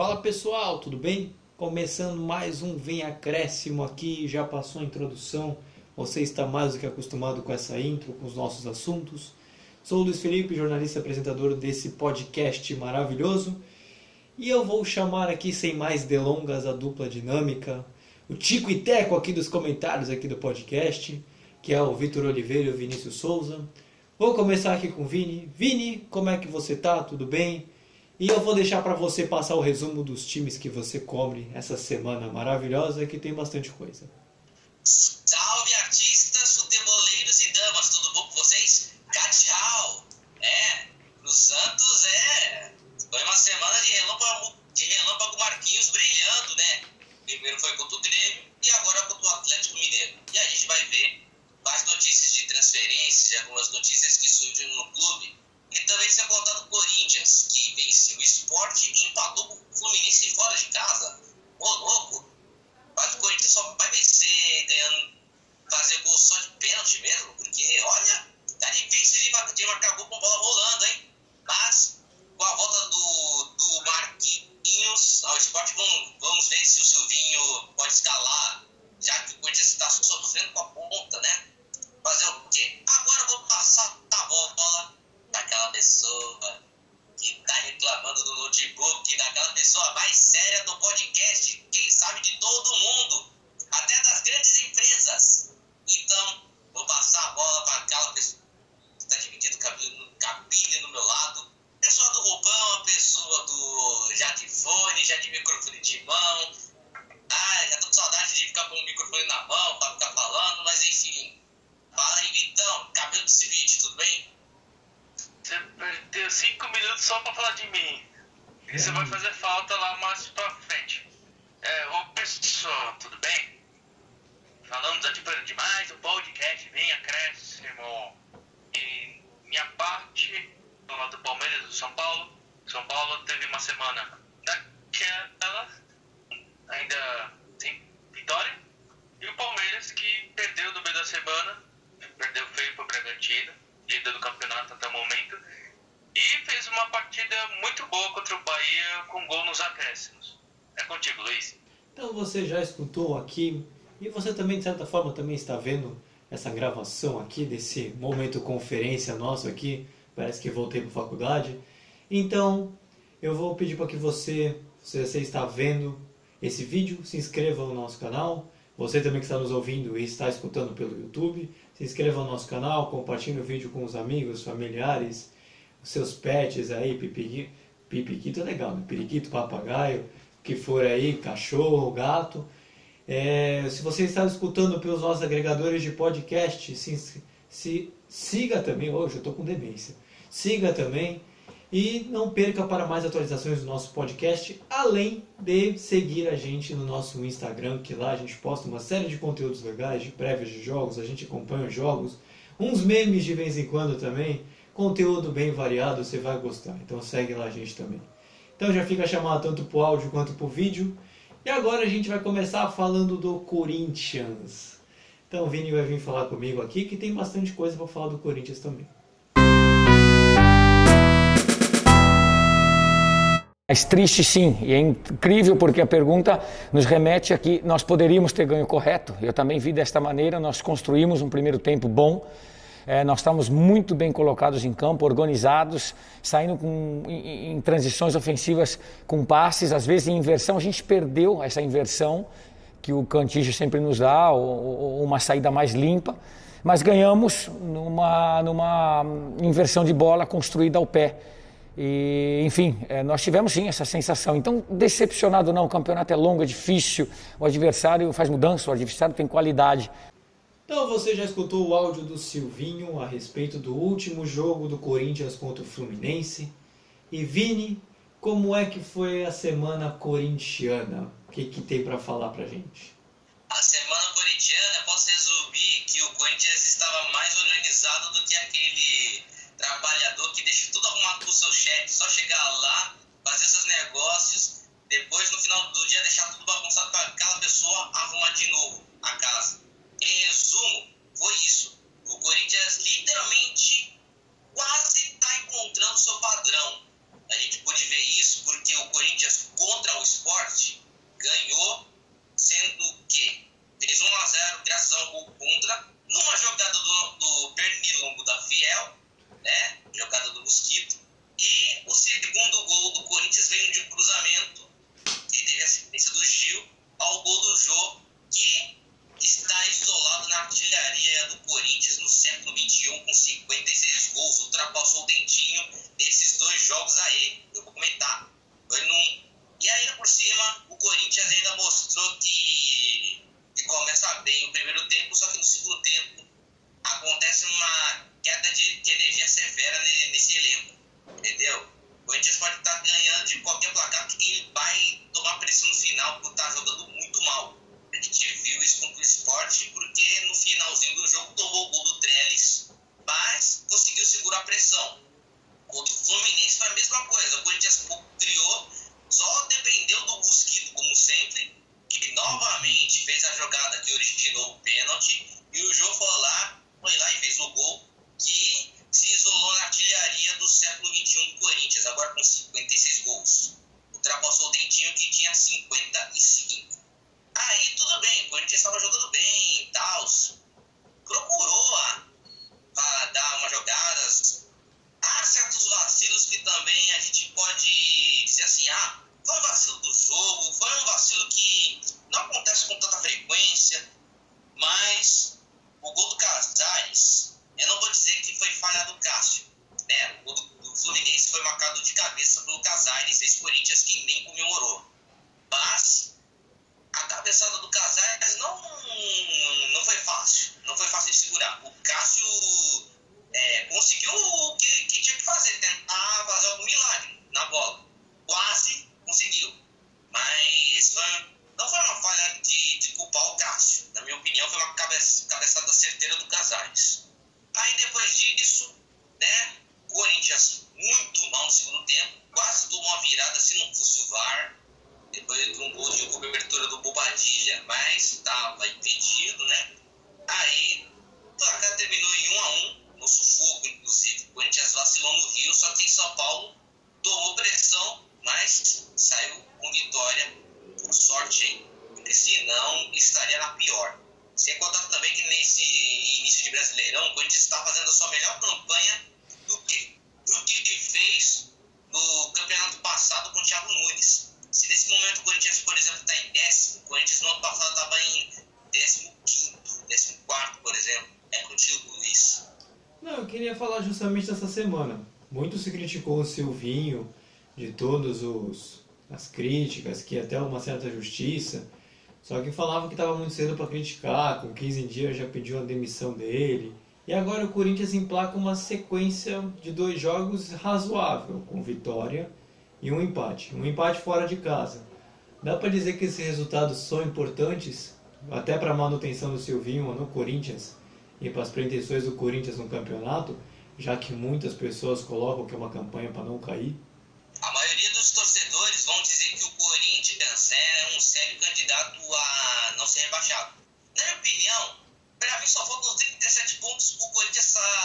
Fala pessoal, tudo bem? Começando mais um Vem Acréscimo aqui, já passou a introdução, você está mais do que acostumado com essa intro, com os nossos assuntos. Sou o Luiz Felipe, jornalista e apresentador desse podcast maravilhoso, e eu vou chamar aqui, sem mais delongas, a dupla dinâmica, o Tico e Teco aqui dos comentários aqui do podcast, que é o Vitor Oliveira e o Vinícius Souza. Vou começar aqui com o Vini. Vini, como é que você tá? Tudo bem? E eu vou deixar para você passar o resumo dos times que você cobre essa semana maravilhosa, que tem bastante coisa. Salve artistas, futeboleiros e damas, tudo bom com vocês? Tchau! É, no Santos é. Foi uma semana de relâmpago, de relâmpago Marquinhos brilhando, né? Primeiro foi contra o Grêmio e agora contra o Atlético Mineiro. E a gente vai ver quais notícias de transferência, algumas notícias que surgiram no também ser contado o Corinthians, que venceu o esporte e empatou com o Fluminense fora de casa. Ô, louco! Mas o Corinthians só vai vencer ganhando, fazer gol só de pênalti mesmo, porque, olha, tá difícil de, de marcar gol com bola rolando, hein? Mas, com a volta do, do Marquinhos ao esporte, vamos, vamos ver se o Silvinho pode escalar, já que o Corinthians está sofrendo com a ponta, né? Fazer o quê? Agora eu vou passar a bola daquela pessoa que está reclamando do notebook, daquela pessoa mais séria do podcast, quem sabe de todo mundo, até das grandes empresas. Então, vou passar a bola para aquela pessoa que está dividindo cabelo, cabine no meu lado. Pessoa do roupão, pessoa do já de fone, já de microfone de mão. Cinco minutos só pra falar de mim. Isso vai fazer falta lá mais pra frente. É, ô pessoal, tudo bem? Falamos aqui demais, o podcast vem acréscimo. E minha parte, do Palmeiras do São Paulo. São Paulo teve uma semana daquela, ainda sem vitória. E o Palmeiras que perdeu no meio da semana, perdeu feio pro Bragantino líder do campeonato até o momento, e fez uma partida muito boa contra o Bahia com gol nos acréscimos. É contigo, Luiz. Então você já escutou aqui e você também de certa forma também está vendo essa gravação aqui desse momento conferência nosso aqui. Parece que voltei para faculdade. Então eu vou pedir para que você, se você está vendo esse vídeo, se inscreva no nosso canal. Você também que está nos ouvindo e está escutando pelo YouTube, se inscreva no nosso canal, compartilhe o vídeo com os amigos, familiares, seus pets aí, pipiquito, é legal, né? Periquito, papagaio, que for aí, cachorro, gato. É, se você está escutando pelos nossos agregadores de podcast, se, se siga também, hoje eu estou com demência, siga também e não perca para mais atualizações do nosso podcast, além de seguir a gente no nosso Instagram, que lá a gente posta uma série de conteúdos legais, de prévias de jogos, a gente acompanha os jogos, uns memes de vez em quando também, conteúdo bem variado, você vai gostar. Então segue lá a gente também. Então já fica chamado tanto para o áudio quanto para o vídeo. E agora a gente vai começar falando do Corinthians. Então o Vini vai vir falar comigo aqui, que tem bastante coisa para falar do Corinthians também. Mas triste sim, e é incrível porque a pergunta nos remete a que nós poderíamos ter ganho correto. Eu também vi desta maneira, nós construímos um primeiro tempo bom, é, nós estamos muito bem colocados em campo, organizados, saindo com, em, em, transições ofensivas com passes, às vezes em inversão. A gente perdeu essa inversão que o Cantígio sempre nos dá, ou, ou uma saída mais limpa, mas ganhamos numa, numa inversão de bola construída ao pé. E, enfim, é, nós tivemos sim essa sensação. Então, decepcionado não, o campeonato é longo, é difícil, o adversário faz mudança, o adversário tem qualidade. Então, você já escutou o áudio do Silvinho a respeito do último jogo do Corinthians contra o Fluminense? E Vini, como é que foi a semana corintiana? O que, que tem para falar pra gente? A semana corintiana, posso resumir que o Corinthians estava mais organizado do que aquele trabalhador que deixa tudo arrumado pro seu chefe, só chegar lá, fazer seus negócios, depois no final do dia deixar tudo bagunçado para aquela pessoa arrumar de novo a casa. Em resumo, foi isso. O Corinthians literalmente quase está encontrando seu padrão. A gente pôde ver isso porque o Corinthians contra Esporte ganhou, sendo que fez 1 a 0 graças a um gol contra, numa jogada do, do Pernilongo da Fiel, né? Jogada do Mosquito. E o segundo gol do Corinthians veio de um cruzamento, que teve a assistência do Gil, ao gol do Jô, que está isolado ultrapassou o Aí depois disso, né, Corinthians muito mal no segundo tempo, quase tomou uma virada se não fosse o VAR depois de um gol de cobertura do Bobadilha, mas estava impedido, né? Aí o placar terminou em 1 a 1 no sufoco, inclusive. O Corinthians vacilou no Rio, só que em São Paulo tomou pressão, mas saiu com vitória, por sorte aí, porque senão estaria na pior. Sem contar também que nesse início de Brasileirão, o Corinthians está fazendo a sua melhor campanha do que, do que fez no campeonato passado com o Thiago Nunes se nesse momento o Corinthians, por exemplo, está em décimo, o Corinthians no ano passado estava em décimo quinto, décimo quarto, por exemplo. É contigo, Luiz. Não, eu queria falar justamente dessa semana. Muito se criticou o Silvinho de todos os as críticas, que até uma certa justiça, só que falavam que estava muito cedo para criticar, com 15 dias já pediu a demissão dele. E agora o Corinthians emplaca uma sequência de dois jogos razoável, com vitória e um empate. Um empate fora de casa. Dá para dizer que esses resultados são importantes até para a manutenção do Silvinho no Corinthians e para as pretensões do Corinthians no campeonato, já que muitas pessoas colocam que é uma campanha para não cair? Ser rebaixado. Na minha opinião, para mim só faltam 37 pontos para o Corinthians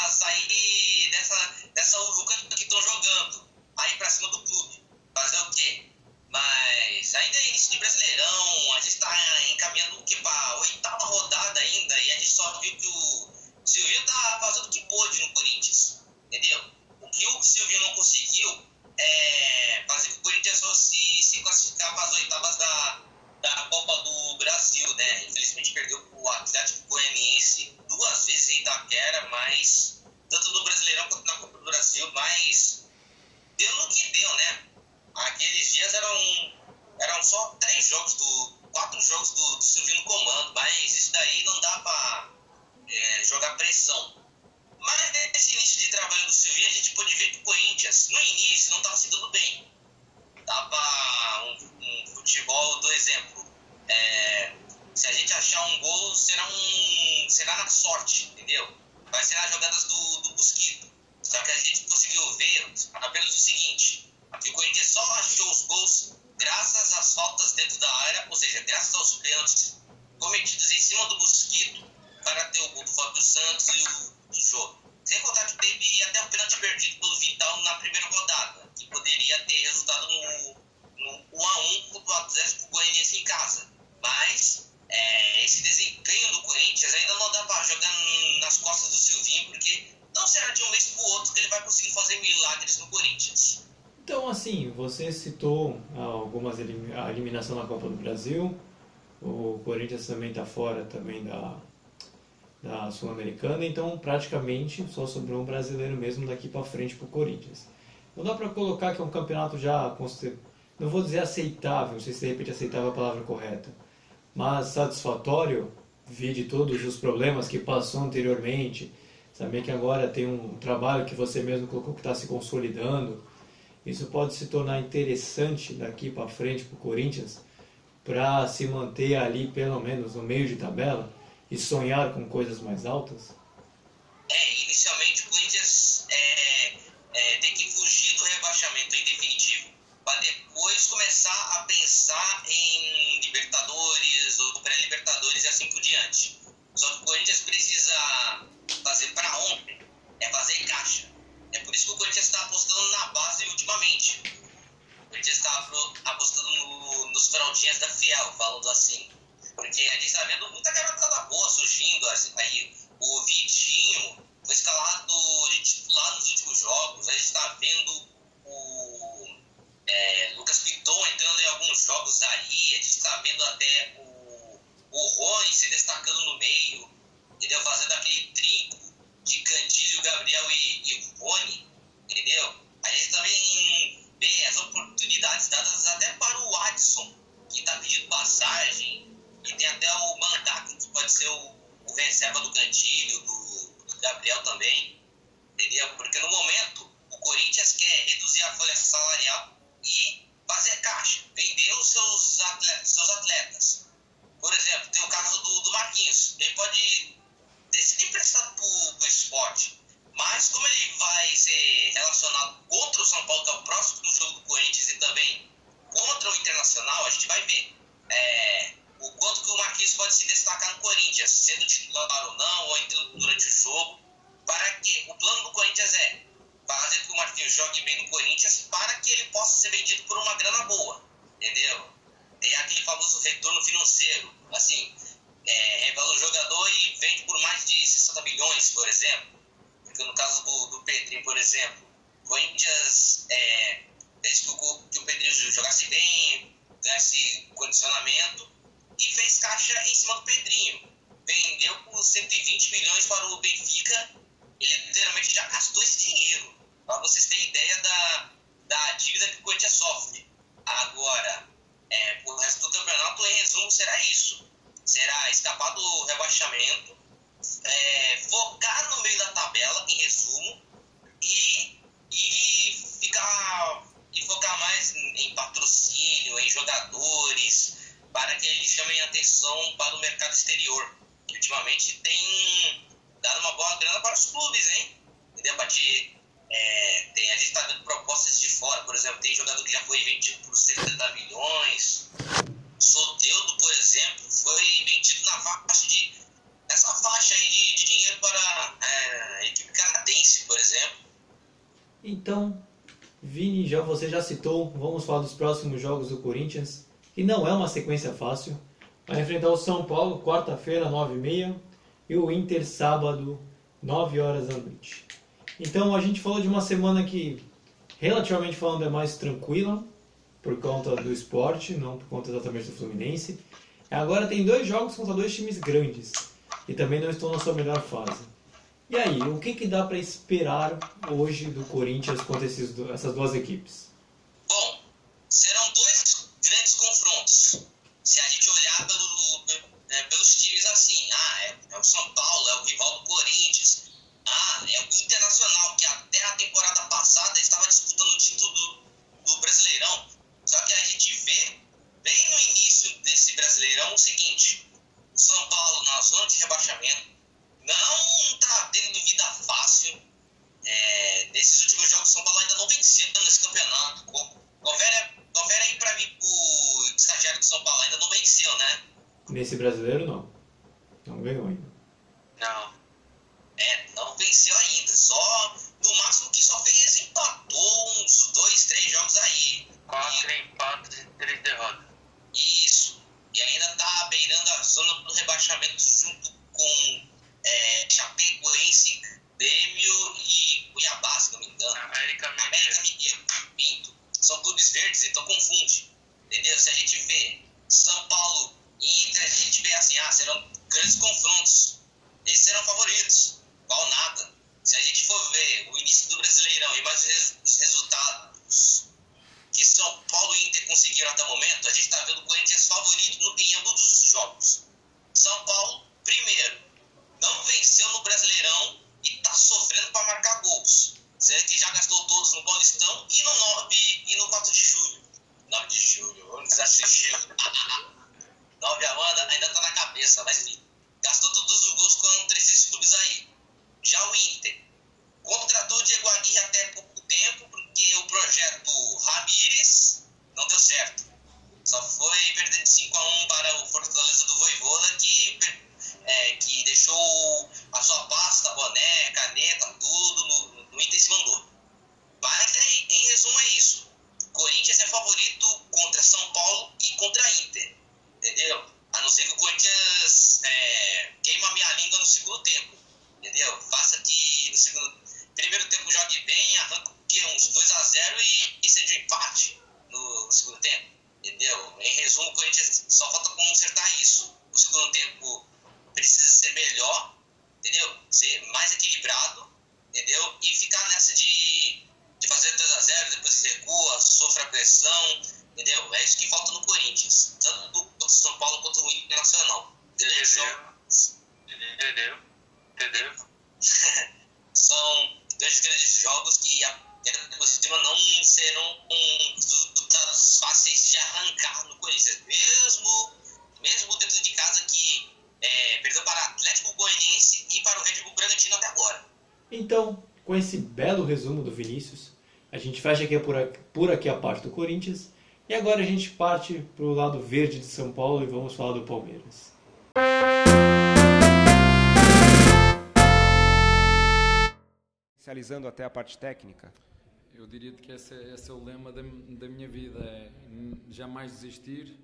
sair dessa, dessa uruca que estão jogando, aí para cima do clube. Fazer o quê? Mas ainda é início de Brasileirão, a gente está encaminhando para a oitava rodada ainda. E a gente só viu que o Silvinho tá fazendo o que pôde no Corinthians, citou algumas elim a eliminação na Copa do Brasil, o Corinthians também está fora também da, da Sul-Americana, então praticamente só sobrou um brasileiro mesmo daqui para frente para o Corinthians. Não dá para colocar que é um campeonato já, não vou dizer aceitável, não sei se de repente aceitável é a palavra correta, mas satisfatório, de todos os problemas que passou anteriormente, saber que agora tem um trabalho que você mesmo colocou que está se consolidando, isso pode se tornar interessante daqui para frente para o Corinthians, para se manter ali pelo menos no meio de tabela e sonhar com coisas mais altas? Por uma grana boa. Entendeu? Tem aquele famoso retorno financeiro. Assim, é, revela o jogador e vende por mais de 60 milhões, por exemplo. Porque no caso do, do Pedrinho, por exemplo, Corinthians é, o, que o Pedrinho jogasse bem, ganhasse condicionamento e fez caixa em cima do Pedrinho. Vendeu por 120 milhões para o Benfica, ele literalmente já gastou esse dinheiro. Para vocês terem ideia da, da dívida que o Corinthians sofre. Agora, é, o resto do campeonato, em resumo, será isso será escapar do rebaixamento, é, focar no meio da tabela, em resumo, e, e ficar e focar mais em, patrocínio, em jogadores, para que eles chamem atenção para o mercado exterior, que ultimamente tem dado uma boa grana para os clubes, hein? Bater, é, tem, a gente está dando propostas de fora, por exemplo, tem jogador que já foi vendido por 70 milhões. Soteudo, por exemplo, foi vendido na faixa de essa faixa aí de, de dinheiro para é, a equipe canadense, por exemplo. Então, Vini, já você já citou, vamos falar dos próximos jogos do Corinthians, que não é uma sequência fácil. Vai enfrentar o São Paulo quarta-feira, 9h30, e o Inter sábado, 9 horas da noite. Então a gente falou de uma semana que, relativamente falando, é mais tranquila, por conta do esporte, não por conta exatamente do Fluminense. Agora tem dois jogos contra dois times grandes e também não estão na sua melhor fase. E aí, o que, que dá para esperar hoje do Corinthians contra esses, essas duas equipes? Bom, serão dois grandes Nesse brasileiro, não. Perder de 5 a 1 para o Fortaleza do Voivoda, que, é, que deixou a sua pasta, boné, caneta, tudo no, no Inter se mandou. Mas, é, em resumo, é isso. Corinthians é favorito contra São Paulo e contra Inter. Entendeu? A não ser que o Corinthians é, queima a minha língua no segundo tempo. Entendeu? Faça que no segundo, primeiro tempo jogue bem, arranca que, uns 2 a 0 e, e seja um empate no, no segundo tempo. Entendeu? Em resumo, o Corinthians só falta consertar isso. O segundo tempo precisa ser melhor, entendeu? Ser mais equilibrado, entendeu? E ficar nessa de, de fazer 2 a 0 depois recua, sofre a pressão, entendeu? É isso que falta no Corinthians, tanto do, do São Paulo quanto o Internacional. Entendeu? Entendeu? Entendeu? São dois grandes jogos que por cima não serão um, resultados fáceis de arrancar no Corinthians, mesmo, mesmo dentro de casa que é, perdeu para o Atlético Goianiense e para o Red Bull Bragantino até agora. Então, com esse belo resumo do Vinícius, a gente fecha aqui por, aqui por aqui a parte do Corinthians e agora a gente parte para o lado verde de São Paulo e vamos falar do Palmeiras. Especializando até a parte técnica. Eu diria que esse, é, esse é o lema da, da minha vida, é jamais desistir,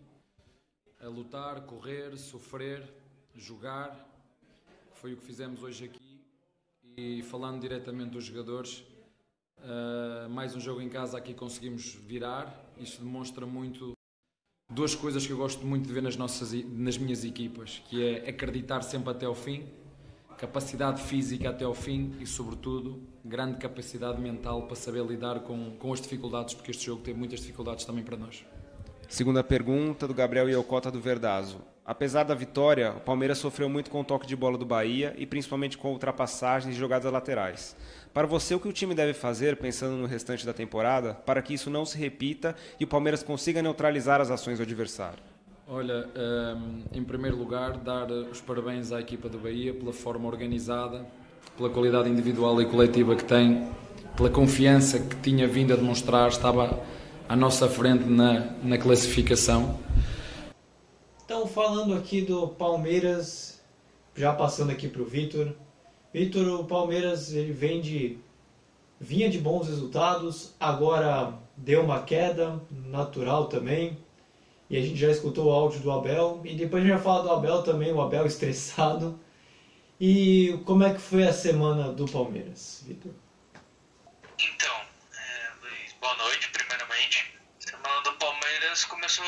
a lutar, correr, sofrer, jogar. Foi o que fizemos hoje aqui. E falando diretamente dos jogadores, uh, mais um jogo em casa aqui conseguimos virar. Isto demonstra muito duas coisas que eu gosto muito de ver nas, nossas, nas minhas equipas, que é acreditar sempre até ao fim capacidade física até ao fim e, sobretudo, grande capacidade mental para saber lidar com, com as dificuldades, porque este jogo teve muitas dificuldades também para nós. Segunda pergunta do Gabriel Iocota do Verdazo. Apesar da vitória, o Palmeiras sofreu muito com o toque de bola do Bahia e principalmente com ultrapassagens e jogadas laterais. Para você, o que o time deve fazer, pensando no restante da temporada, para que isso não se repita e o Palmeiras consiga neutralizar as ações do adversário? Olha, um, em primeiro lugar, dar os parabéns à equipa do Bahia pela forma organizada, pela qualidade individual e coletiva que tem, pela confiança que tinha vindo a demonstrar, estava à nossa frente na, na classificação. Então, falando aqui do Palmeiras, já passando aqui para o Vitor. Vitor, o Palmeiras ele vem de, vinha de bons resultados, agora deu uma queda natural também e a gente já escutou o áudio do Abel, e depois a gente vai falar do Abel também, o Abel estressado. E como é que foi a semana do Palmeiras, Vitor? Então, é, Luiz, boa noite, primeiramente. A semana do Palmeiras começou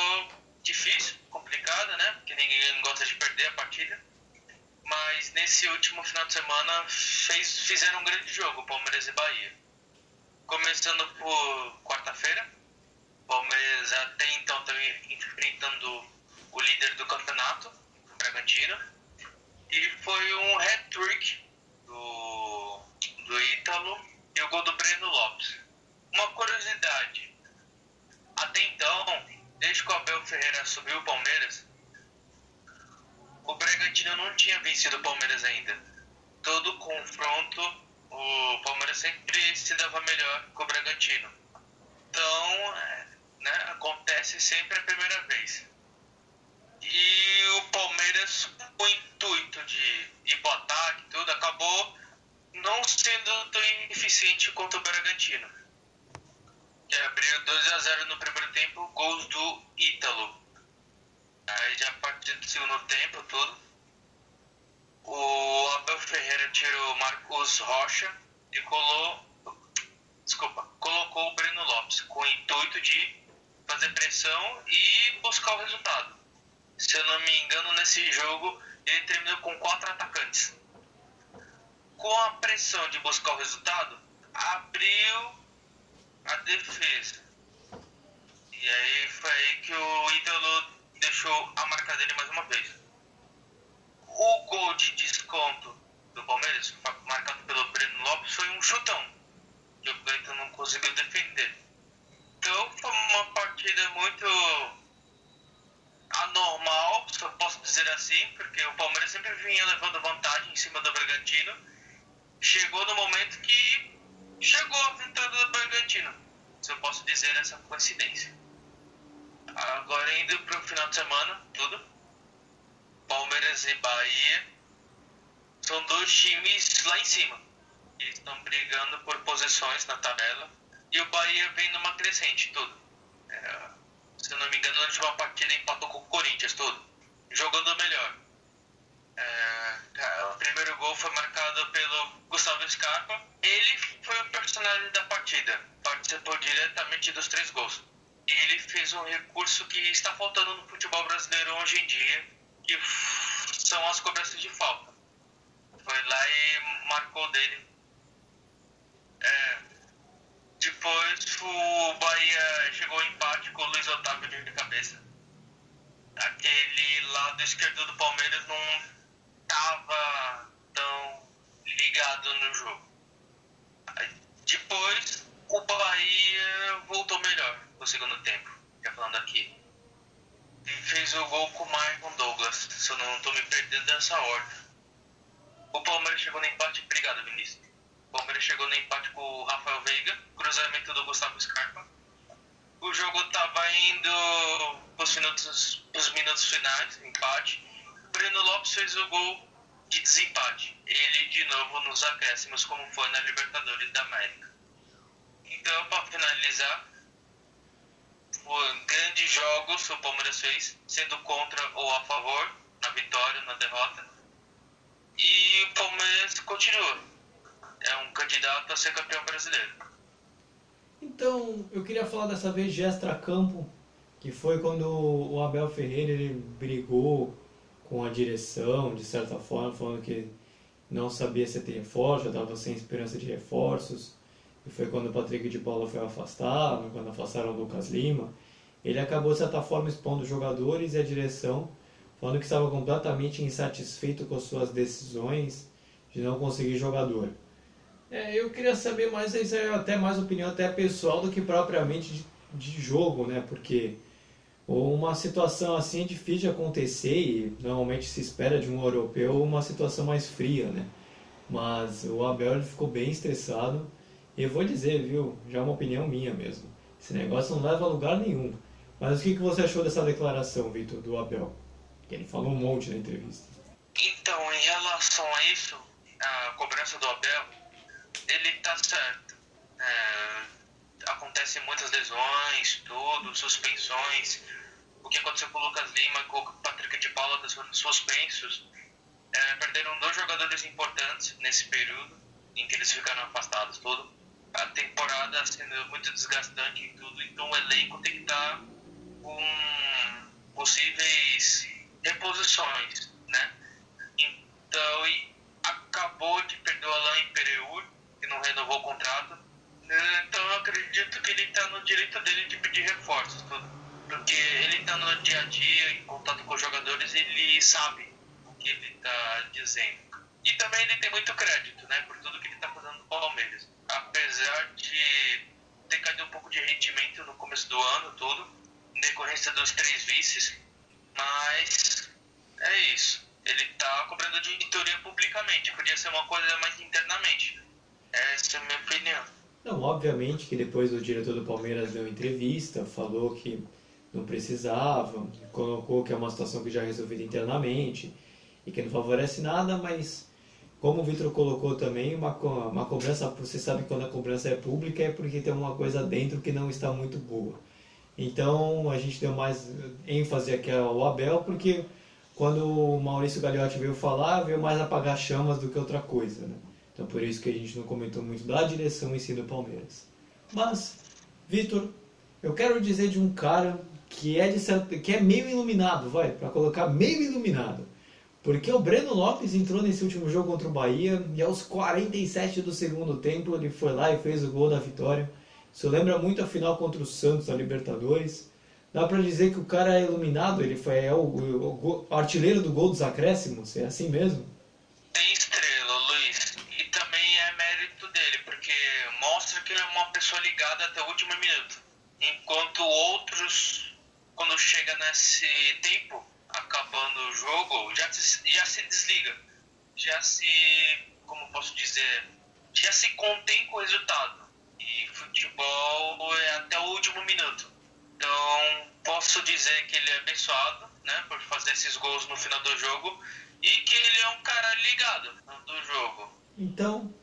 difícil, complicada, né? Porque ninguém gosta de perder a partida. Mas nesse último final de semana fez, fizeram um grande jogo, Palmeiras e Bahia. Começando por quarta-feira, Palmeiras até então está enfrentando o líder do campeonato, o Bragantino. E foi um hat-trick do, do Ítalo e o gol do Breno Lopes. Uma curiosidade, até então, desde que o Abel Ferreira assumiu o Palmeiras, o Bragantino não tinha vencido o Palmeiras ainda. Todo confronto, o Palmeiras sempre se dava melhor que o Bragantino. Então, né, acontece sempre a primeira vez. E o Palmeiras, com o intuito de para ataque tudo, acabou não sendo tão eficiente quanto o Bragantino. Que abriu 2 a 0 no primeiro tempo, gols do Ítalo. Aí já a partir do segundo tempo todo, o Abel Ferreira tirou Marcos Rocha e colou, desculpa, colocou o Breno Lopes com o intuito de fazer pressão e buscar o resultado. Se eu não me engano, nesse jogo ele terminou com quatro atacantes. Com a pressão de buscar o resultado, abriu a defesa. E aí foi aí que o ídolo deixou a marca dele mais uma vez. O gol de desconto do Palmeiras, marcado pelo Breno Lopes, foi um chutão. Que o Cleiton não conseguiu defender. Então foi uma partida muito anormal, se eu posso dizer assim, porque o Palmeiras sempre vinha levando vantagem em cima do Bragantino. Chegou no momento que chegou a vitória do Bragantino, se eu posso dizer essa coincidência. Agora indo para o final de semana, tudo. Palmeiras e Bahia são dois times lá em cima. Eles estão brigando por posições na tabela. E o Bahia vem numa crescente, tudo. É, se não me engano, na última partida empatou com o Corinthians, tudo. Jogando melhor. É, o primeiro gol foi marcado pelo Gustavo Scarpa. Ele foi o personagem da partida. Participou diretamente dos três gols. E ele fez um recurso que está faltando no futebol brasileiro hoje em dia, que são as cobranças de falta. Foi lá e marcou dele. É, depois o Bahia chegou ao empate com o Luiz Otávio de cabeça. Aquele lado esquerdo do Palmeiras não estava tão ligado no jogo. Depois o Bahia voltou melhor no segundo tempo, já falando aqui. E fez o gol com o Marcon Douglas, se eu não estou me perdendo dessa ordem. O Palmeiras chegou no empate, obrigado Vinícius. O Palmeiras chegou no empate com o Rafael Veiga, cruzamento do Gustavo Scarpa. O jogo estava indo para os minutos, minutos finais, empate. Breno Lopes fez o gol de desempate. Ele de novo nos acréscimos, como foi na Libertadores da América. Então, para finalizar, grandes jogos o Palmeiras fez, sendo contra ou a favor, na vitória, na derrota. E o Palmeiras continua. É um candidato a ser campeão brasileiro. Então, eu queria falar dessa vez de extra-campo, que foi quando o Abel Ferreira ele brigou com a direção, de certa forma, falando que não sabia se ter reforço, já estava sem esperança de reforços e foi quando o Patrick de Paula foi afastado, quando afastaram o Lucas Lima, ele acabou, de certa forma, expondo os jogadores e a direção, falando que estava completamente insatisfeito com suas decisões de não conseguir jogador. É, eu queria saber mais, isso é até mais opinião até pessoal do que propriamente de, de jogo, né? Porque uma situação assim é difícil de acontecer e normalmente se espera de um europeu uma situação mais fria, né? Mas o Abel ficou bem estressado e eu vou dizer, viu, já é uma opinião minha mesmo. Esse negócio não leva a lugar nenhum. Mas o que, que você achou dessa declaração, Vitor, do Abel? Que ele falou um monte na entrevista. Então, em relação a isso, a cobrança do Abel, ele tá certo. É, acontecem muitas lesões, tudo, suspensões. O que aconteceu com o Lucas Lima com o Patrick de Paula, suspensos. É, perderam dois jogadores importantes nesse período em que eles ficaram afastados, tudo a temporada sendo muito desgastante e tudo, então o elenco tem que estar com possíveis reposições, né? Então, acabou de perder o Alain Pereur, que não renovou o contrato, então eu acredito que ele está no direito dele de pedir reforços, porque ele está no dia a dia, em contato com os jogadores, ele sabe o que ele está dizendo. E também ele tem muito crédito, né, por tudo que ele está fazendo no Palmeiras apesar de ter caído um pouco de rendimento no começo do ano todo, em decorrência dos três vices, mas é isso. Ele está cobrando diretoria publicamente, podia ser uma coisa mais internamente. Essa é a minha opinião. Não, obviamente que depois o diretor do Palmeiras deu entrevista, falou que não precisava, colocou que é uma situação que já é resolvida internamente e que não favorece nada, mas como o Vitor colocou também, uma, uma cobrança, você sabe quando a cobrança é pública é porque tem uma coisa dentro que não está muito boa. Então a gente deu mais ênfase aqui ao Abel, porque quando o Maurício Gagliotti veio falar, veio mais apagar chamas do que outra coisa. Né? Então por isso que a gente não comentou muito da direção em si do Palmeiras. Mas, Vitor, Eu quero dizer de um cara que é, de certo, que é meio iluminado, vai, para colocar meio iluminado. Porque o Breno Lopes entrou nesse último jogo contra o Bahia e aos 47 do segundo tempo ele foi lá e fez o gol da vitória. Isso lembra muito a final contra o Santos da Libertadores. Dá para dizer que o cara é iluminado, ele foi é o, o, o, artilheiro do gol dos acréscimos, é assim mesmo? Enquanto outros, quando chega nesse tempo, acabando o jogo, já se, já se desliga. Já se, como posso dizer, já se contém com o resultado. E futebol é até o último minuto. Então, posso dizer que ele é abençoado, né, por fazer esses gols no final do jogo e que ele é um cara ligado do jogo. Então,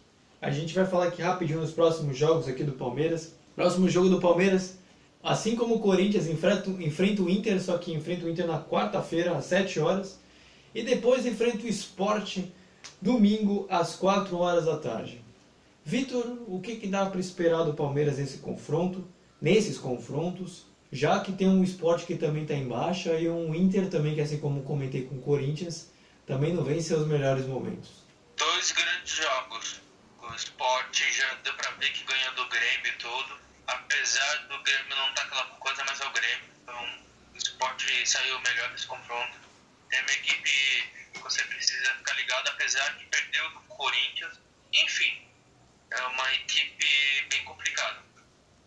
a gente vai falar aqui rapidinho nos próximos jogos aqui do Palmeiras. Próximo jogo do Palmeiras, assim como o Corinthians enfrenta, enfrenta o Inter, só que enfrenta o Inter na quarta-feira às 7 horas. E depois enfrenta o Esporte domingo às 4 horas da tarde. Vitor, o que, que dá para esperar do Palmeiras nesse confronto, nesses confrontos? já que tem um esporte que também está em baixa e um Inter também, que assim como comentei com o Corinthians, também não vem seus melhores momentos. Dois grandes jogos. O esporte já deu para ver que ganhou do Grêmio todo. Apesar do Grêmio não estar tá aquela coisa, mas é o Grêmio. Então o esporte saiu melhor desse confronto. É uma equipe que você precisa ficar ligado, apesar de perdeu do Corinthians. Enfim, é uma equipe bem complicada.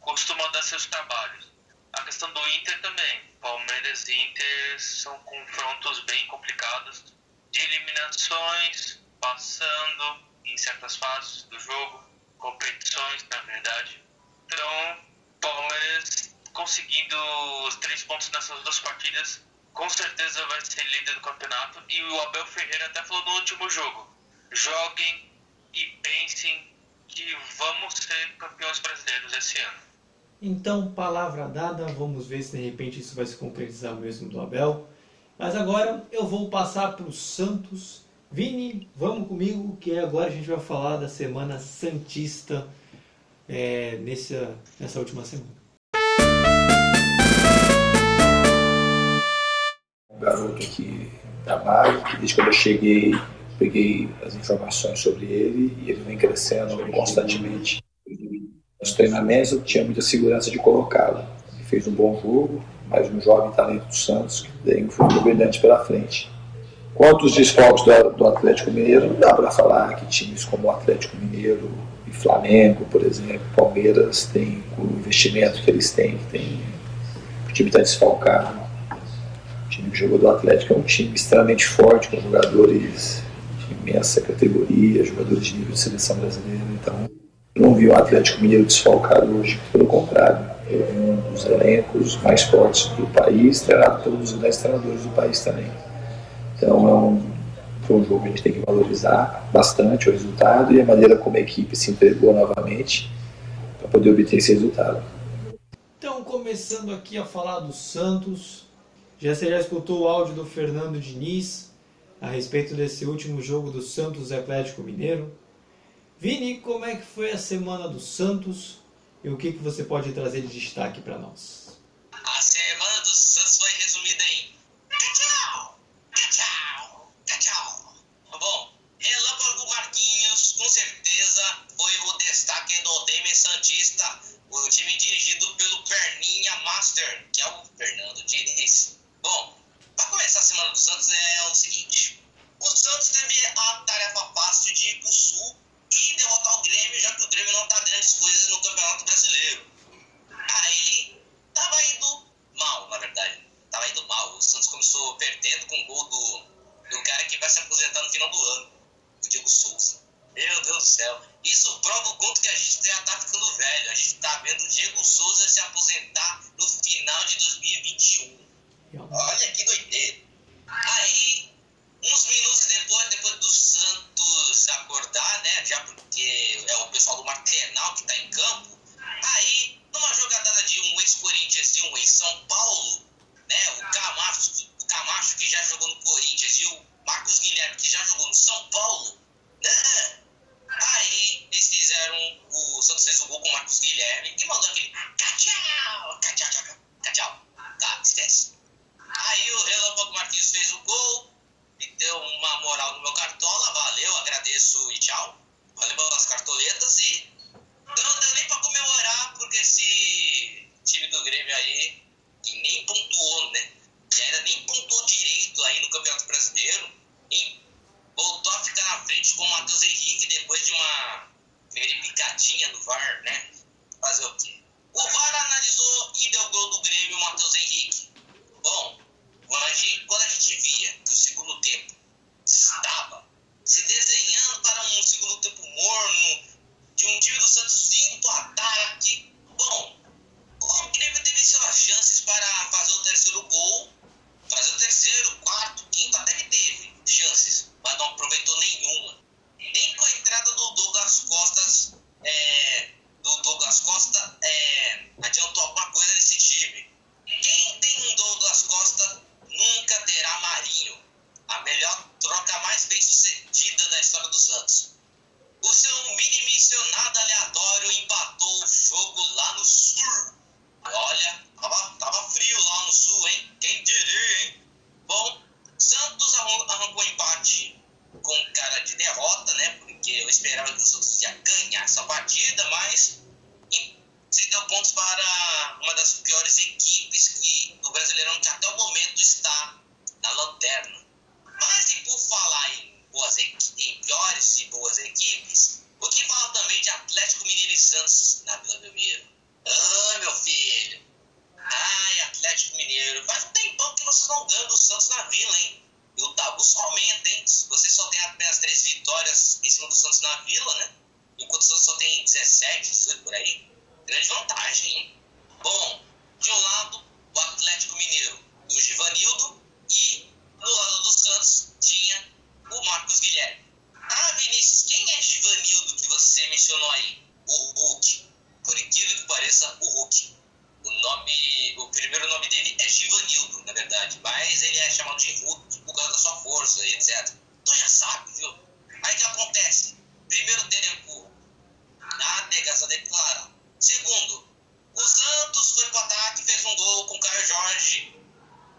Costuma dar seus trabalhos a questão do Inter também. Palmeiras e Inter são confrontos bem complicados de eliminações, passando em certas fases do jogo, competições, na verdade. Então, Palmeiras conseguindo os três pontos nessas duas partidas, com certeza vai ser líder do campeonato. E o Abel Ferreira até falou no último jogo: joguem e pensem que vamos ser campeões brasileiros esse ano. Então, palavra dada, vamos ver se de repente isso vai se concretizar mesmo do Abel. Mas agora eu vou passar para o Santos. Vini, vamos comigo, que agora a gente vai falar da Semana Santista é, nessa, nessa última semana. Um garoto que trabalha, que desde quando eu cheguei, peguei as informações sobre ele e ele vem crescendo constantemente nos treinamentos eu tinha muita segurança de colocá-lo. Ele fez um bom jogo, mas um jovem talento do Santos que tem um futuro brilhante pela frente. Quanto aos desfalques do, do Atlético Mineiro, não dá para falar que times como o Atlético Mineiro Flamengo, por exemplo, Palmeiras, têm o investimento que eles têm, que tem, o time está desfalcado. O time que jogou do Atlético é um time extremamente forte, com jogadores de imensa categoria, jogadores de nível de seleção brasileira. Então, não vi o Atlético Mineiro desfalcado hoje, pelo contrário, vi um dos elencos mais fortes do país, treinado pelos grandes treinadores do país também. Então é um, foi um jogo que a gente tem que valorizar bastante o resultado e a maneira como a equipe se entregou novamente para poder obter esse resultado. Então, começando aqui a falar do Santos, já você já escutou o áudio do Fernando Diniz a respeito desse último jogo do Santos Atlético Mineiro. Vini, como é que foi a semana do Santos e o que, que você pode trazer de destaque para nós? A semana do Santos foi resumida em Santista, o time dirigido pelo Perninha Master, que é o Fernando Diniz. Bom, para começar a semana do Santos é o seguinte: o Santos teve a tarefa fácil de ir para o Sul e derrotar o Grêmio, já que o Grêmio não tá grandes coisas no Campeonato Brasileiro. Aí tava indo mal, na verdade. Tava indo mal. O Santos começou perdendo com o gol do, do cara que vai se aposentar no final do ano, o Diego Souza. Meu Deus do céu. Isso prova o quanto que a gente já tá ficando velho. A gente tá vendo o Diego Souza se aposentar no final de 2021. Olha que doideira. Aí Uns minutos depois, depois do Santos acordar, né? Já porque é o pessoal do Martenal que está em campo. Aí, numa jogada de um ex-Corinthians e um ex-São Paulo, né? O Camacho, o Camacho que já jogou no Corinthians e o Marcos Guilherme que já jogou no São Paulo, né? Aí eles fizeram, o Santos fez o gol com o Marcos Guilherme e mandou aquele tchau, tchau, tchau, tchau, tchau, tá, esquece. E o tabu só aumenta, hein? Você só tem apenas três vitórias em cima do Santos na Vila, né? Enquanto o Santos só tem 17, 18 por aí. Grande vantagem, hein? Bom, de um lado, o Atlético Mineiro do Givanildo e do lado do Santos tinha o Marcos Guilherme. Ah, Vinícius, quem é Givanildo que você mencionou aí? O Hulk. Por incrível que pareça, o Hulk. O nome, o primeiro nome dele é Givanildo, na verdade, mas ele é chamado de Hulk por causa da sua força e etc. Tu já sabe, viu? Aí o que acontece? Primeiro tempo, a negação declara. Segundo, o Santos foi pro ataque fez um gol com o Caio Jorge,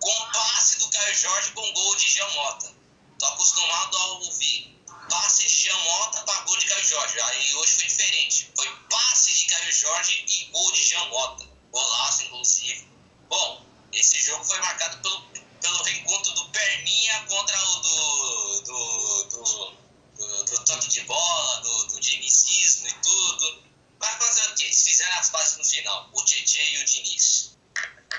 com passe do Caio Jorge com gol de Jean Mota. Tô acostumado a ouvir passe de Jean Mota para gol de Caio Jorge. Aí hoje foi diferente. Foi passe de Caio Jorge e gol de Jean Mota. Golaço, inclusive. Bom, esse jogo foi marcado pelo, pelo reencontro do Perninha contra o do, do, do, do, do toque de bola, do, do e tudo. Mas fazer o quê? Eles fizeram as bases no final, o Tietchan e o Diniz.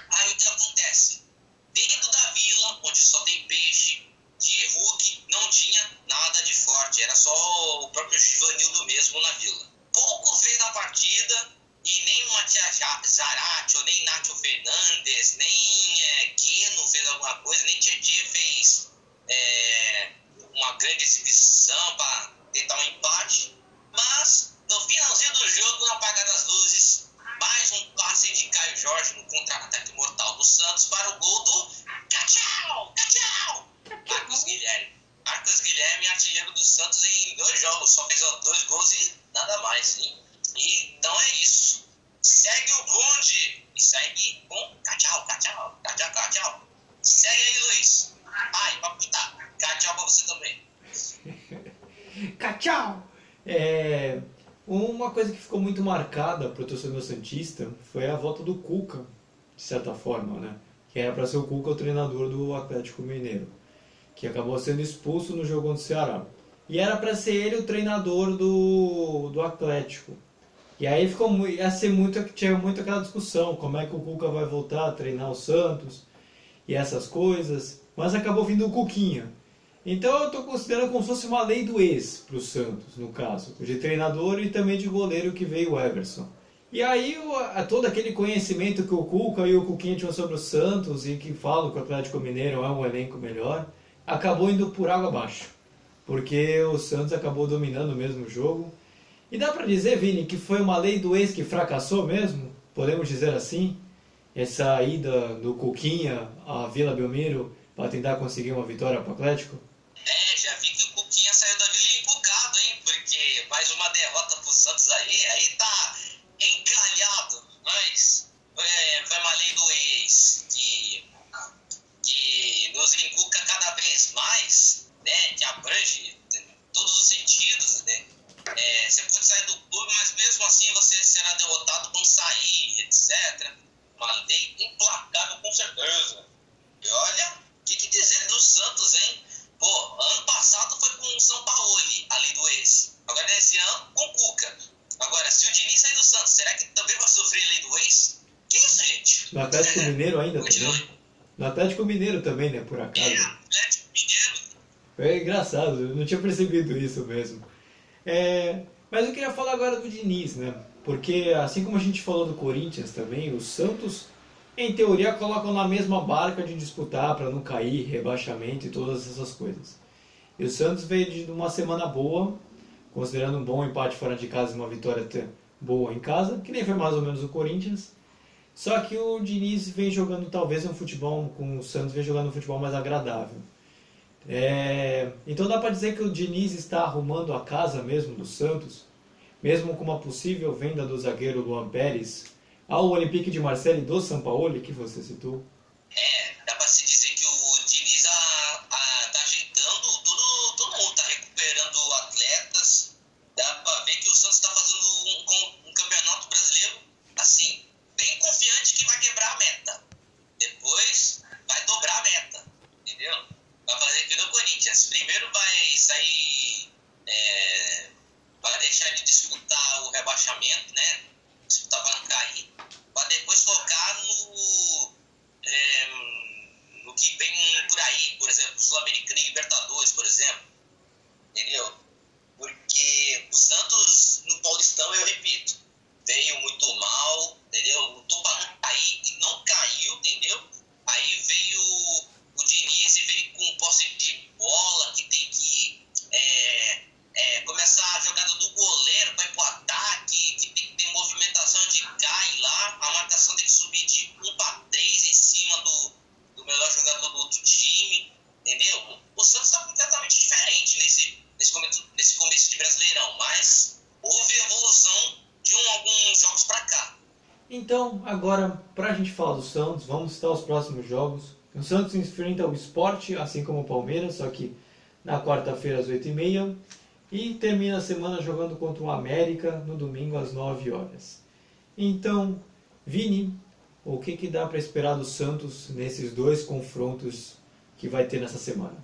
Aí o que acontece? Dentro da vila, onde só tem peixe, de Hulk não tinha nada de forte, era só o próprio Givanildo mesmo na vila. Pouco fez na partida e nem Matias Zarate, ou nem Nacho Fernandes, nem é, Keno fez alguma coisa, nem Tietchan fez é, uma grande exibição para tentar um empate. Mas no finalzinho do jogo, no apagar das luzes, mais um passe de Caio Jorge no contra-ataque mortal do Santos para o gol do Cachau! Cachau! Marcos Guilherme. Marcos Guilherme, artilheiro do Santos em dois jogos, só fez dois gols e nada mais. Hein? Então é isso. Segue o bonde e segue com Cachau, Cachau, Cachau, Cachau. Segue aí, Luiz. Ai, pra puta. Cachau pra você também. Cachau! É, uma coisa que ficou muito marcada para o torcedor Santista foi a volta do Cuca, de certa forma, né? Que era para ser o Cuca o treinador do Atlético Mineiro, que acabou sendo expulso no jogo contra o Ceará. E era para ser ele o treinador do, do Atlético. E aí ficou ia ser muito tinha muito aquela discussão, como é que o Cuca vai voltar a treinar o Santos e essas coisas, mas acabou vindo o Cuquinha. Então eu estou considerando como se fosse uma lei do ex para o Santos, no caso, de treinador e também de goleiro que veio o Everson. E aí todo aquele conhecimento que o Cuca e o Cuquinha tinham sobre o Santos e que falam que o Atlético Mineiro é um elenco melhor, acabou indo por água abaixo. Porque o Santos acabou dominando mesmo o jogo. E dá para dizer, Vini, que foi uma lei do ex que fracassou mesmo? Podemos dizer assim? Essa ida do Cuquinha à Vila Belmiro para tentar conseguir uma vitória para o Atlético? É, já vi que o Cuquinha saiu da Vila empolgado, hein? Porque mais uma derrota pro Santos aí, aí tá encalhado. Mas é, foi uma lei do ex que, que nos encuca cada vez mais, né? Que abrange todos os sentidos? É, você pode sair do clube, mas mesmo assim você será derrotado quando sair, etc. Uma lei implacável, com certeza. E olha, o que, que dizer do Santos, hein? Pô, ano passado foi com o São Paulo, ali do ex. Agora nesse ano, com o Cuca. Agora, se o Diniz sair do Santos, será que também vai sofrer lei do ex? Que isso, gente? No Atlético Mineiro ainda também? No Atlético Mineiro também, né, por acaso? É, Atlético Mineiro. É engraçado, eu não tinha percebido isso mesmo. É, mas eu queria falar agora do Diniz, né? Porque assim como a gente falou do Corinthians também, o Santos, em teoria, colocam na mesma barca de disputar para não cair, rebaixamento e todas essas coisas. E o Santos veio de uma semana boa, considerando um bom empate fora de casa e uma vitória boa em casa, que nem foi mais ou menos o Corinthians. Só que o Diniz vem jogando talvez um futebol, com o Santos vem jogando um futebol mais agradável. É, então dá para dizer que o Diniz está arrumando a casa mesmo do Santos, mesmo com uma possível venda do zagueiro Luan Pérez ao Olympique de Marseille do São Paulo, que você citou. É, dá para Então, agora, para a gente falar do Santos, vamos citar os próximos jogos. O Santos enfrenta o Esporte, assim como o Palmeiras, só que na quarta-feira às 8h30. E termina a semana jogando contra o América no domingo às 9 horas. Então, Vini, o que, que dá para esperar do Santos nesses dois confrontos que vai ter nessa semana?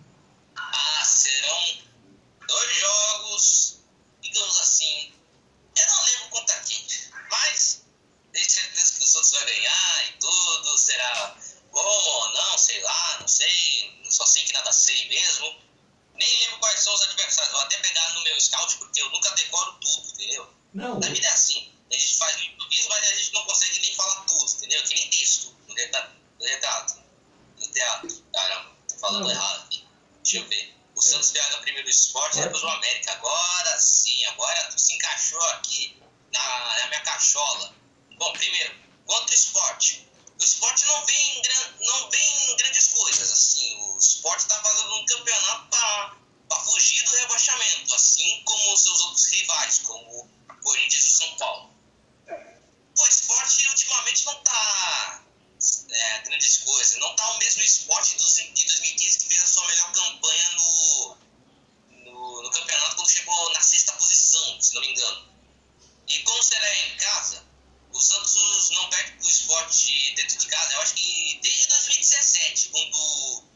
Casa, o Santos não perde pro esporte dentro de casa, eu acho que desde 2017, quando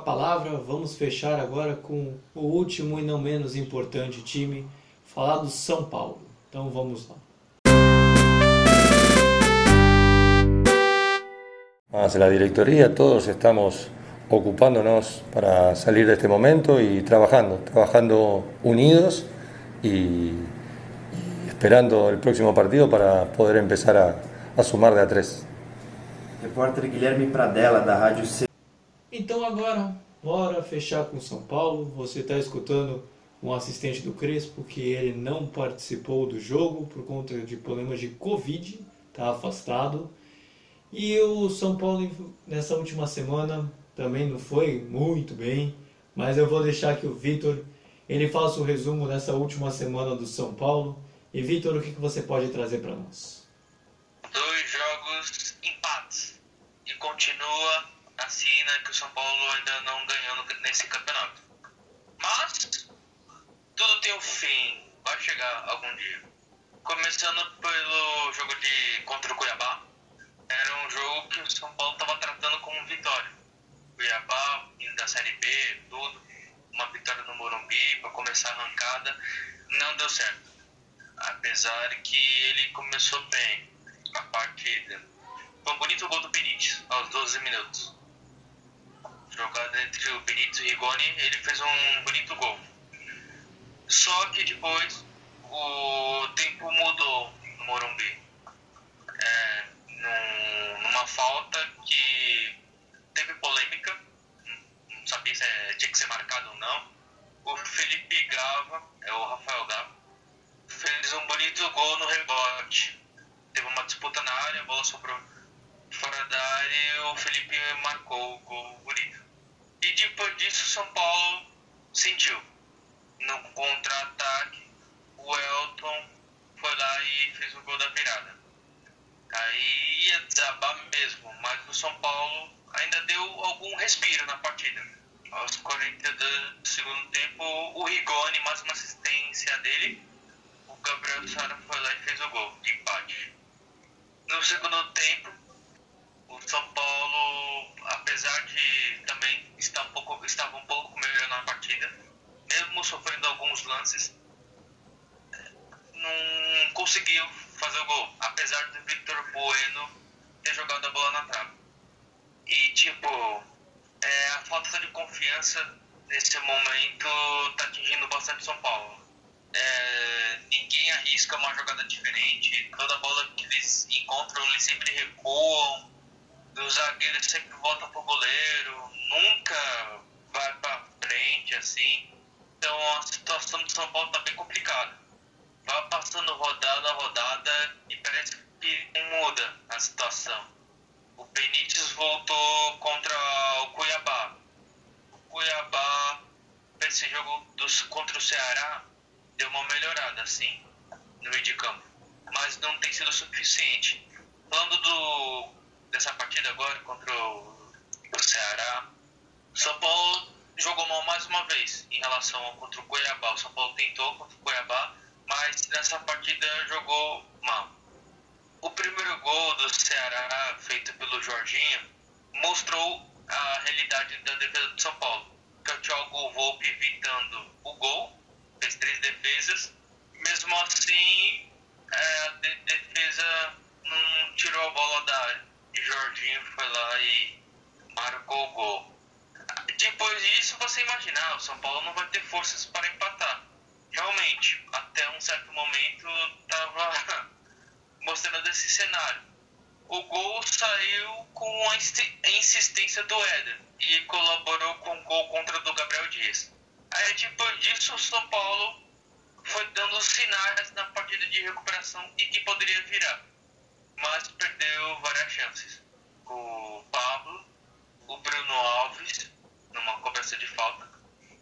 palavra, vamos fechar agora com o último e não menos importante time, falar do São Paulo. Então vamos lá. Más la directoría, todos estamos ocupándonos para salir de este momento y trabajando, trabajando unidos y esperando el próximo partido para poder empezar a, a sumar de a tres. Repórter Guilherme Pradella, da Rádio C. Então agora, bora fechar com o São Paulo. Você está escutando um assistente do Crespo que ele não participou do jogo por conta de problemas de Covid, está afastado. E o São Paulo nessa última semana também não foi muito bem, mas eu vou deixar que o Vitor ele faça o resumo dessa última semana do São Paulo. E Vitor, o que que você pode trazer para nós? Dois jogos empates. E continua né, que o São Paulo ainda não ganhou nesse campeonato. Mas tudo tem um fim. Vai chegar algum dia. Começando pelo jogo de contra o Cuiabá. Era um jogo que o São Paulo estava tratando como vitória. Cuiabá, indo da Série B, tudo. Uma vitória no Morumbi para começar a arrancada. Não deu certo. Apesar que ele começou bem a partida. Foi um bonito gol do Benítez, aos 12 minutos. Jogada entre o Benítez e o Rigoni, ele fez um bonito gol. Só que depois o tempo mudou no Morumbi. É, num, numa falta que teve polêmica, não sabia se é, tinha que ser marcado ou não. O Felipe Gava, é o Rafael Gava, fez um bonito gol no rebote. Teve uma disputa na área, a bola sobrou fora da área o Felipe marcou o gol bonito. E depois disso, São Paulo sentiu. No contra-ataque, o Elton foi lá e fez o gol da virada. Aí ia desabar mesmo, mas o São Paulo ainda deu algum respiro na partida. Aos 40 do segundo tempo, o Rigoni, mais uma assistência dele, o Gabriel Sara foi lá e fez o gol de empate. No segundo tempo, o São Paulo, apesar de também estar um pouco, estava um pouco melhor na partida, mesmo sofrendo alguns lances, não conseguiu fazer o gol, apesar do Victor Bueno ter jogado a bola na trave. E, tipo, é, a falta de confiança nesse momento está atingindo bastante São Paulo. É, ninguém arrisca uma jogada diferente, toda bola que eles encontram, eles sempre recuam, os zagueiros sempre voltam pro goleiro, nunca vai para frente assim. Então a situação do São Paulo está bem complicada vai passando rodada a rodada e parece que muda a situação. O Benítez voltou contra o Cuiabá. O Cuiabá, esse jogo dos, contra o Ceará, deu uma melhorada, sim, no meio de campo. Mas não tem sido suficiente. Falando do, dessa partida agora contra o, o Ceará, São Paulo jogou mal mais uma vez em relação ao contra o Cuiabá. O São Paulo tentou contra o Cuiabá, mas nessa partida jogou mal. O primeiro gol do Ceará, feito pelo Jorginho, mostrou a realidade da defesa do São Paulo. Que é o Thiago Volpe evitando o gol, fez três defesas. Mesmo assim, é, a de defesa não tirou a bola da área. E Jorginho foi lá e marcou o gol. Depois disso, você imaginar, o São Paulo não vai ter forças para empatar realmente, até um certo momento, estava mostrando esse cenário. O gol saiu com a insistência do Éder e colaborou com o gol contra do Gabriel Dias. Aí depois disso, o São Paulo foi dando sinais na partida de recuperação e que poderia virar, mas perdeu várias chances. O Pablo, o Bruno Alves, numa cobrança de falta,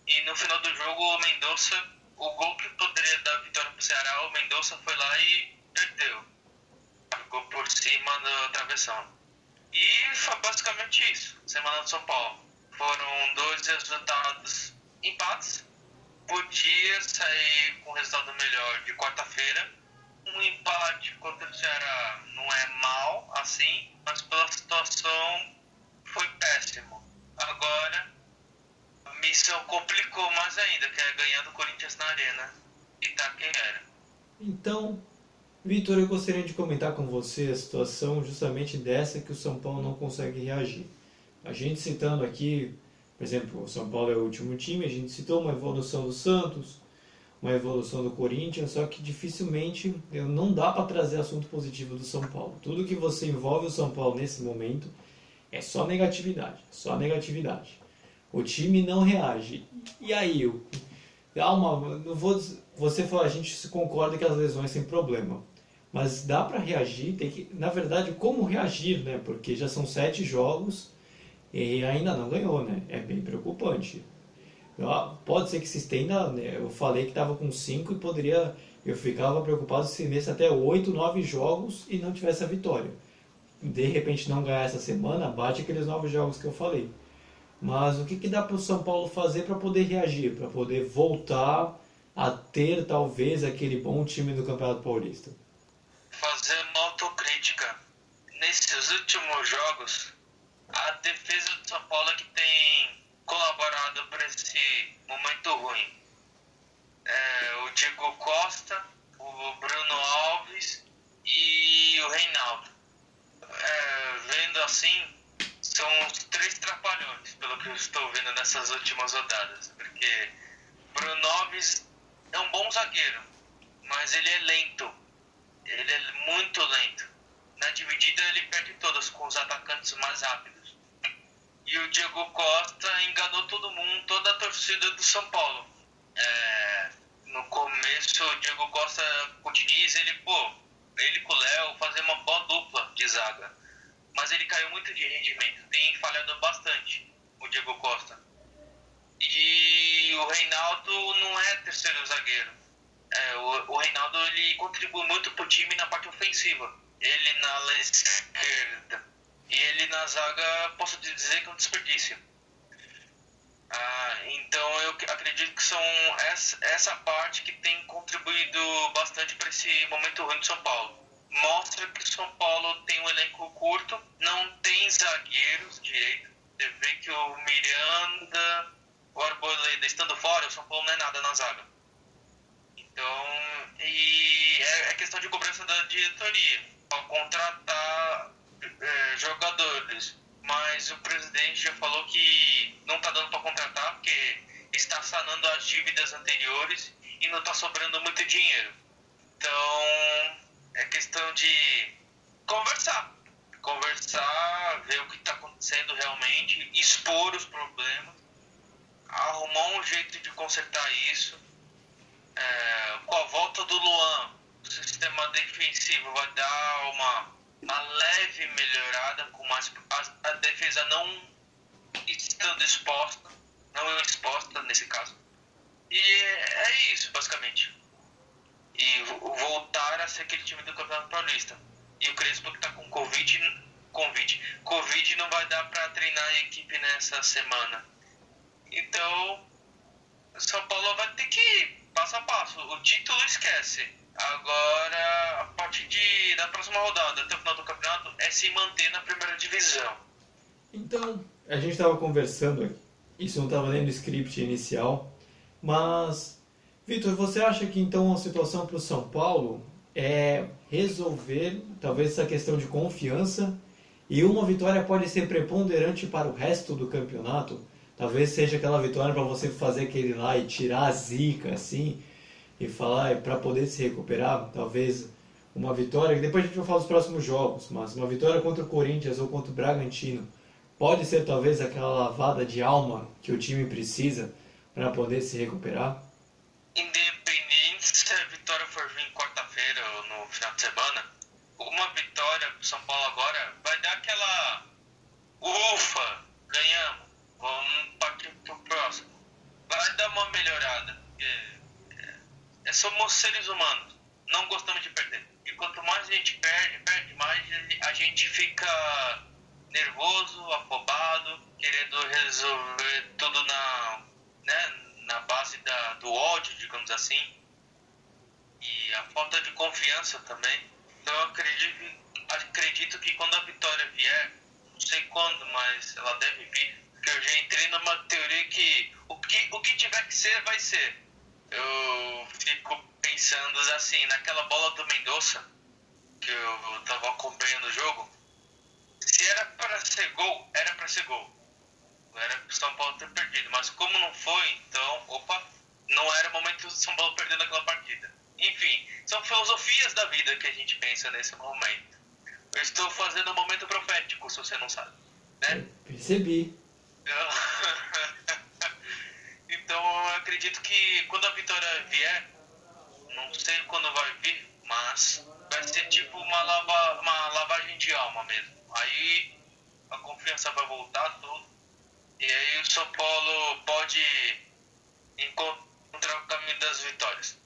e no final do jogo o Mendonça o gol que poderia dar vitória pro Ceará, o Mendonça foi lá e perdeu. Ficou por cima da travessão. E foi basicamente isso, semana do São Paulo. Foram dois resultados empates. Podia sair com um resultado melhor de quarta-feira. Um empate contra o Ceará não é mal assim, mas pela situação foi péssimo. Agora missão complicou mais ainda, que é ganhar do Corinthians na Arena. E tá quem era. Então, Vitor, eu gostaria de comentar com você a situação justamente dessa que o São Paulo não consegue reagir. A gente citando aqui, por exemplo, o São Paulo é o último time, a gente citou uma evolução do Santos, uma evolução do Corinthians, só que dificilmente não dá para trazer assunto positivo do São Paulo. Tudo que você envolve o São Paulo nesse momento é só negatividade, só negatividade. O time não reage. E aí, eu, há uma, não vou, você falou, a gente concorda que as lesões têm problema. Mas dá para reagir, tem que, na verdade, como reagir, né? Porque já são sete jogos e ainda não ganhou, né? É bem preocupante. Pode ser que se estenda, né? eu falei que estava com cinco e poderia, eu ficava preocupado se nesse até oito, nove jogos e não tivesse a vitória. De repente não ganhar essa semana, bate aqueles nove jogos que eu falei. Mas o que, que dá para o São Paulo fazer para poder reagir, para poder voltar a ter talvez aquele bom time do Campeonato Paulista? Fazer uma autocrítica. Nesses últimos jogos, a defesa do São Paulo é que tem colaborado para esse momento ruim. É, o Diego Costa, o Bruno Alves e o Reinaldo. É, vendo assim, são os três trapalhões, pelo que eu estou vendo nessas últimas rodadas. Porque Bruno Alves é um zagueiro, mas ele é lento. Ele é muito lento. Na dividida ele perde todas com os atacantes mais rápidos. E o Diego Costa enganou todo mundo, toda a torcida do São Paulo. É, no começo, o Diego Costa com o Diniz, ele, pô, ele com o Léo fazer uma boa dupla de zaga. Mas ele caiu muito de rendimento, tem falhado bastante o Diego Costa. E o Reinaldo não é terceiro zagueiro. É, o, o Reinaldo ele contribui muito pro time na parte ofensiva. Ele na ala esquerda e ele na zaga, posso dizer que é um desperdício. Ah, então eu acredito que são essa, essa parte que tem contribuído bastante para esse momento ruim de São Paulo. Mostra que o São Paulo tem um elenco curto, não tem zagueiros direito. Você vê que o Miranda, o Arboleda estando fora, o São Paulo não é nada na zaga. Então, e é, é questão de cobrança da diretoria. Ao contratar é, jogadores mas o presidente já falou que não está dando para contratar porque está sanando as dívidas anteriores e não está sobrando muito dinheiro. Então é questão de conversar, conversar, ver o que está acontecendo realmente, expor os problemas, arrumar um jeito de consertar isso. É, com a volta do Luan, o sistema defensivo vai dar uma uma leve melhorada, com mais a, a defesa não estando exposta, não exposta nesse caso. E é isso, basicamente. E voltar a ser aquele time do Campeonato Paulista. E o Crespo que tá com Covid, Covid, Covid não vai dar para treinar a equipe nessa semana. Então, São Paulo vai ter que ir passo a passo. O título esquece Agora, a partir de, da próxima rodada, até o final do campeonato, é se manter na primeira divisão. Então, a gente estava conversando aqui, isso não estava nem no script inicial, mas, Vitor, você acha que então a situação para o São Paulo é resolver talvez essa questão de confiança e uma vitória pode ser preponderante para o resto do campeonato? Talvez seja aquela vitória para você fazer aquele lá e tirar a zica, assim, e falar para poder se recuperar, talvez uma vitória, que depois a gente vai falar dos próximos jogos, mas uma vitória contra o Corinthians ou contra o Bragantino pode ser talvez aquela lavada de alma que o time precisa para poder se recuperar? Independente se a vitória for vir quarta-feira ou no final de semana, uma vitória pro São Paulo agora vai dar aquela ufa, ganhamos, vamos partir pro próximo. Vai dar uma melhorada. Porque somos seres humanos, não gostamos de perder. E quanto mais a gente perde, perde mais, a gente fica nervoso, afobado, querendo resolver tudo na, né, na base da, do ódio, digamos assim. E a falta de confiança também. Então eu acredito, acredito que quando a vitória vier, não sei quando, mas ela deve vir, porque eu já entrei numa teoria que o que, o que tiver que ser, vai ser eu fico pensando assim, naquela bola do Mendonça, que eu tava acompanhando o jogo, se era para ser gol, era para ser gol. Era pro São Paulo ter perdido. Mas como não foi, então, opa, não era o momento do São Paulo perder naquela partida. Enfim, são filosofias da vida que a gente pensa nesse momento. Eu estou fazendo um momento profético, se você não sabe. Né? percebi. Então eu acredito que quando a vitória vier, não sei quando vai vir, mas vai ser tipo uma, lava, uma lavagem de alma mesmo. Aí a confiança vai voltar tudo. E aí o São Paulo pode encontrar o caminho das vitórias.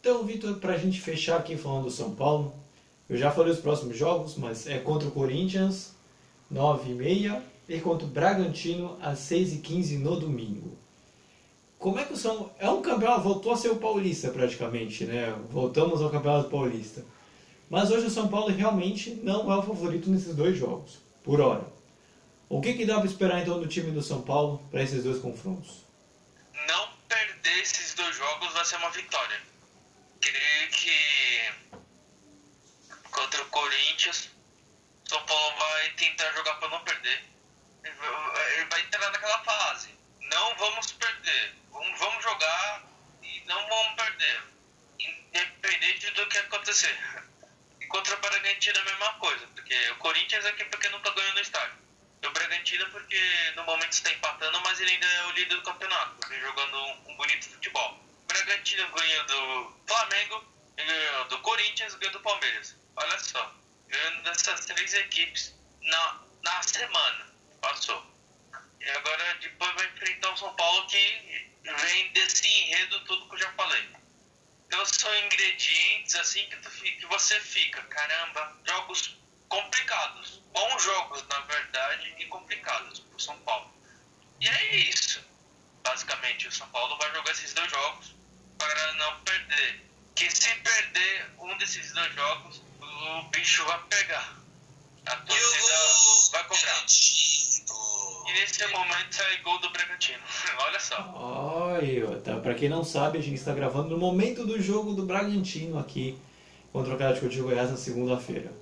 Então, Vitor, para a gente fechar aqui falando do São Paulo, eu já falei os próximos jogos, mas é contra o Corinthians, 9h30, e contra o Bragantino, às 6h15 no domingo como é que o São é um campeonato voltou a ser o paulista praticamente, né? Voltamos ao campeonato paulista. Mas hoje o São Paulo realmente não é o favorito nesses dois jogos, por hora. O que, que dá para esperar então do time do São Paulo para esses dois confrontos? Não perder esses dois jogos vai ser uma vitória. Creio que contra o Corinthians, São Paulo vai tentar jogar para não perder. Ele vai entrar naquela fase. Não vamos perder vamos, jogar e não vamos perder. independente do que acontecer. E contra o Bragantino a mesma coisa, porque o Corinthians aqui porque nunca ganhou no estádio. E o Bragantino porque no momento está empatando, mas ele ainda é o líder do campeonato, jogando um, um bonito futebol. O Bragantino ganhou do Flamengo, ganhou do Corinthians, ganhou do Palmeiras. Olha só, ganhando dessas três equipes na, na semana, passou. E agora depois vai enfrentar o São Paulo que vem desse enredo tudo que eu já falei. Então são ingredientes assim que, tu, que você fica, caramba, jogos complicados. Bons jogos, na verdade, e complicados pro São Paulo. E é isso. Basicamente, o São Paulo vai jogar esses dois jogos para não perder. Que se perder um desses dois jogos, o bicho vai pegar. A torcida vai cobrar. E nesse momento sai gol do Bragantino. Olha só. Olha, tá, pra quem não sabe, a gente está gravando no momento do jogo do Bragantino aqui contra o Atlético de Goiás na segunda-feira.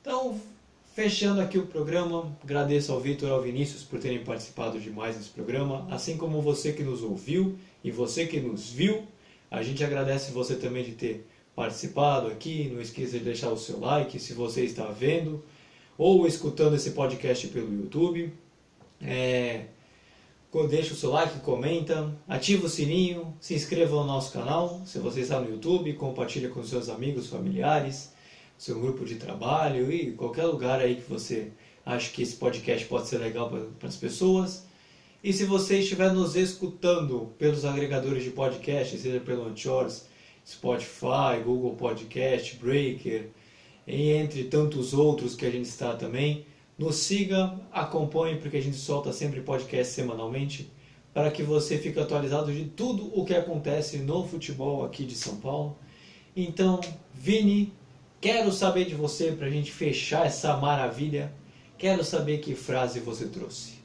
Então, fechando aqui o programa, agradeço ao Vitor e ao Vinícius por terem participado de mais esse programa, assim como você que nos ouviu e você que nos viu. A gente agradece você também de ter participado aqui. Não esqueça de deixar o seu like se você está vendo ou escutando esse podcast pelo YouTube. É, deixa o seu like, comenta, ativa o sininho, se inscreva no nosso canal. Se você está no YouTube, compartilha com seus amigos, familiares, seu grupo de trabalho e qualquer lugar aí que você acha que esse podcast pode ser legal para as pessoas. E se você estiver nos escutando pelos agregadores de podcast, seja pelo Anchors, Spotify, Google Podcast, Breaker, e entre tantos outros que a gente está também. Nos siga, acompanhe, porque a gente solta sempre podcast semanalmente, para que você fique atualizado de tudo o que acontece no futebol aqui de São Paulo. Então, Vini, quero saber de você para a gente fechar essa maravilha. Quero saber que frase você trouxe.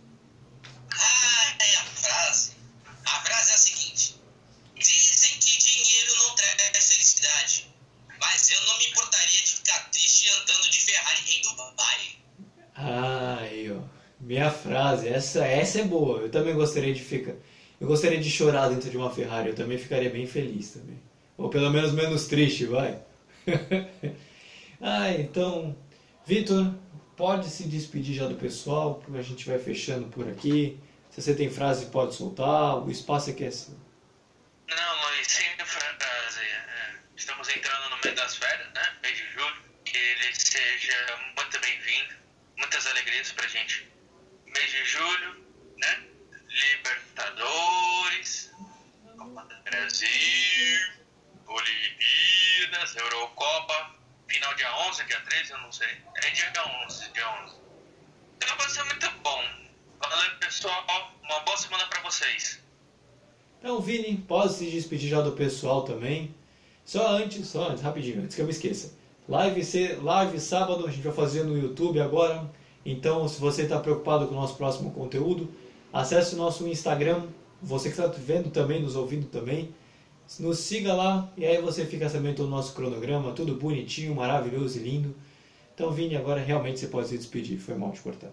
Frase, essa, essa é boa. Eu também gostaria de ficar. Eu gostaria de chorar dentro de uma Ferrari, eu também ficaria bem feliz também. Ou pelo menos menos triste, vai. ah, então, Vitor, pode se despedir já do pessoal, porque a gente vai fechando por aqui. Se você tem frase, pode soltar, o espaço aqui é seu. 13, eu não sei. É dia 11, dia 11. Então vai ser muito bom. Valeu, pessoal. Uma boa semana pra vocês. Então, Vini, pode se despedir já do pessoal também. Só antes, só antes, rapidinho, antes que eu me esqueça. Live, live sábado, a gente vai fazer no YouTube agora. Então, se você está preocupado com o nosso próximo conteúdo, acesse o nosso Instagram. Você que está vendo também, nos ouvindo também, nos siga lá e aí você fica sabendo do nosso cronograma, tudo bonitinho, maravilhoso e lindo. Então, Vini, agora realmente você pode se despedir. Foi mal te cortar.